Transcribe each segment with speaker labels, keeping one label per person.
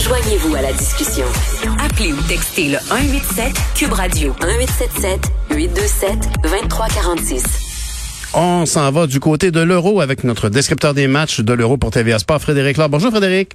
Speaker 1: Joignez-vous à la discussion. Appelez ou textez le 187 Cube Radio 1877 827 2346.
Speaker 2: On s'en va du côté de l'euro avec notre descripteur des matchs de l'euro pour TVA Sport, Frédéric Laure. Bonjour Frédéric.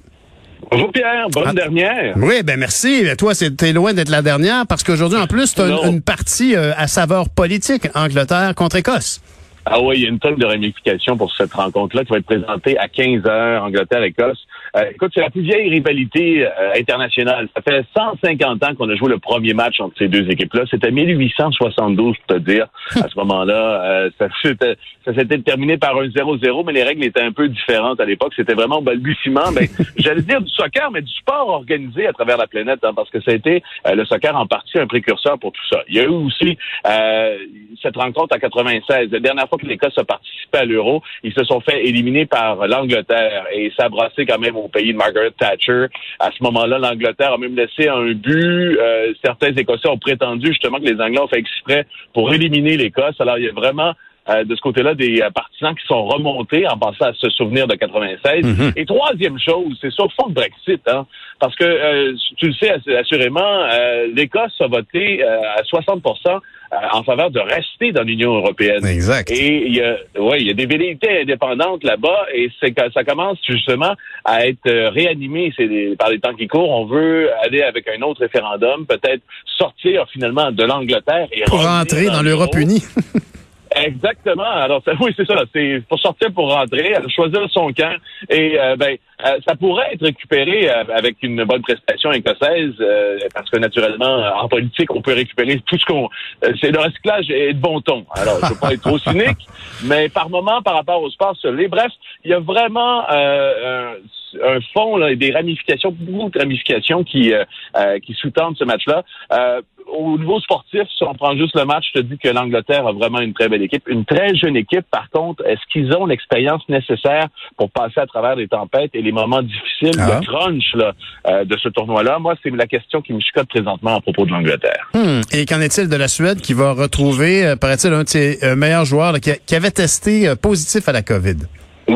Speaker 3: Bonjour Pierre, bonne
Speaker 2: Ah.
Speaker 3: dernière.
Speaker 2: Oui, ben merci. Toi, c'est- t'es loin d'être la dernière parce qu'aujourd'hui, en plus, t'as
Speaker 3: Non.
Speaker 2: une, une partie euh, à saveur politique, Angleterre contre Écosse.
Speaker 3: Ah oui, il y a une tonne de ramifications pour cette rencontre-là qui va être présentée à 15 heures, Angleterre-Écosse. Euh, écoute, c'est la plus vieille rivalité euh, internationale. Ça fait 150 ans qu'on a joué le premier match entre ces deux équipes-là. C'était 1872, pour te dire. À ce moment-là, euh, ça, s'était- ça s'était terminé par un 0-0, mais les règles étaient un peu différentes à l'époque. C'était vraiment au balbutiement. Ben, j'allais dire du soccer, mais du sport organisé à travers la planète, hein, parce que ça a été euh, le soccer en partie un précurseur pour tout ça. Il y a eu aussi euh, cette rencontre en 96. La dernière que l'Écosse a participé à l'Euro, ils se sont fait éliminer par l'Angleterre et ça quand même au pays de Margaret Thatcher. À ce moment-là, l'Angleterre a même laissé un but. Euh, certains Écossais ont prétendu justement que les Anglais ont fait exprès pour éliminer l'Écosse. Alors, il y a vraiment euh, de ce côté-là des euh, partisans qui sont remontés en pensant à se souvenir de 96. Et troisième chose, c'est sur le fond de Brexit, hein, parce que euh, tu le sais assu- assurément, euh, l'Écosse a voté euh, à 60% euh, en faveur de rester dans l'Union européenne.
Speaker 2: Exact.
Speaker 3: Et il y a, ouais, il y a des velléités indépendantes là-bas et c'est ça commence justement à être réanimé c'est par les temps qui courent. On veut aller avec un autre référendum, peut-être sortir finalement de l'Angleterre et
Speaker 2: Pour rentrer dans
Speaker 3: l'Euro.
Speaker 2: l'Europe unie.
Speaker 3: Exactement. Alors ça- oui, c'est ça. C'est pour sortir pour rentrer, choisir son camp et euh, ben euh, ça pourrait être récupéré euh, avec une bonne prestation écossaise euh, parce que naturellement en politique on peut récupérer tout ce qu'on c'est le recyclage est de bon ton. Alors je veux pas être trop cynique, mais par moment par rapport au sport seul. Bref, il y a vraiment euh, un, fond là, et des ramifications, beaucoup de ramifications qui euh, euh, qui sous-tendent ce match-là. Euh, au niveau sportif, si on prend juste le match, je te dis que l'Angleterre a vraiment une très belle équipe, une très jeune équipe. Par contre, est-ce qu'ils ont l'expérience nécessaire pour passer à travers les tempêtes et les moments difficiles,
Speaker 2: Ah.
Speaker 3: le crunch là, euh, de ce tournoi-là? Moi, c'est la question qui me chicote présentement à propos de l'Angleterre.
Speaker 2: Hmm. Et qu'en est-il de la Suède qui va retrouver, euh, paraît-il, un de ses euh, meilleurs joueurs là, qui, avait testé positif à la COVID?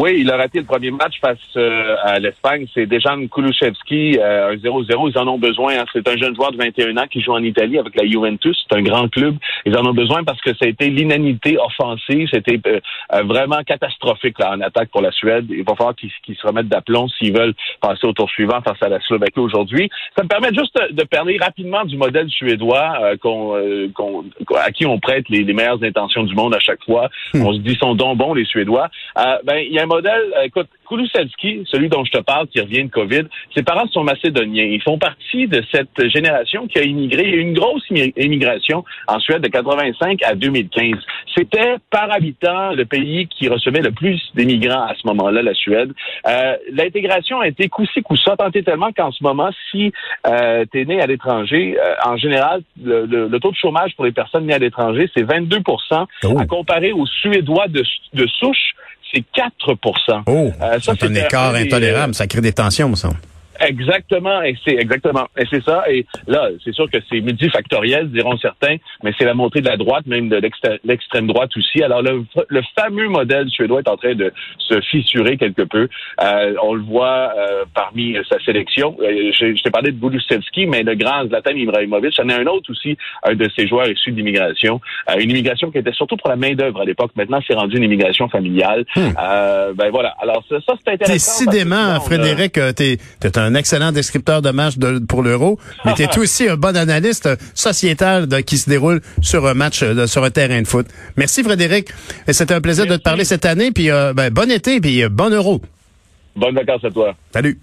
Speaker 3: Oui, il a raté le premier match face euh, à l'Espagne. C'est Dejan Kulusevski, euh, un 0-0. Ils en ont besoin. hein. C'est un jeune joueur de 21 ans qui joue en Italie avec la Juventus. C'est un grand club. Ils en ont besoin parce que ça a été l'inanité offensive. C'était euh, euh, vraiment catastrophique là, en attaque pour la Suède. Il va falloir qu'ils se remettent d'aplomb s'ils veulent passer au tour suivant face à la Slovaquie aujourd'hui. Ça me permet juste de parler rapidement du modèle suédois euh, qu'on, euh, qu'on- à qui on prête les, les meilleures intentions du monde à chaque fois. On se dit sont donc bons les Suédois. Ben il y a un modèle. euh, écoute, Kulusevski, celui dont je te parle, qui revient de COVID, ses parents sont macédoniens. Ils font partie de cette génération qui a immigré. Il y a eu une grosse immi- immigration en Suède de 85 à 2015. C'était par habitant le pays qui recevait le plus d'immigrants à ce moment-là, la Suède. Euh, L'intégration a été coup-ci, coup-ça, tant et tellement qu'en ce moment, si euh, tu es né à l'étranger, euh, en général, le, le- le taux de chômage pour les personnes nées à l'étranger, c'est 22
Speaker 2: Oh.
Speaker 3: à comparer aux Suédois de, de souche, c'est 4%
Speaker 2: Oh,
Speaker 3: Euh, ça,
Speaker 2: c'est un écart
Speaker 3: des,
Speaker 2: intolérable. Ça crée des tensions, me semble.
Speaker 3: Exactement, et c'est exactement, et c'est ça. Et là, c'est sûr que c'est multifactoriel, diront certains, mais c'est la montée de la droite, même de l'extrême droite aussi. Alors le, le fameux modèle suédois est en train de se fissurer quelque peu. Euh, on le voit euh, parmi sa sélection. Euh, je je t'ai parlé de Bulusevski, mais le grand Zlatan Ibrahimovic, en a un autre aussi, un de ces joueurs issus d'immigration. Euh, une immigration qui était surtout pour la main d'œuvre à l'époque. Maintenant, c'est rendu une immigration familiale. Euh, ben voilà. Alors ça, ça, c'est intéressant. parce que
Speaker 2: Décidément,
Speaker 3: a-
Speaker 2: Frédéric, t'es es un excellent descripteur de match de- pour l'Euro, mais t'es aussi un bon analyste sociétal de- qui se déroule sur un match, euh, de- sur un terrain de foot. Merci Frédéric. Et C'était un plaisir de te parler cette année. Puis euh, ben, bon été, puis euh, bon Euro.
Speaker 3: Bonnes vacances à toi.
Speaker 2: Salut.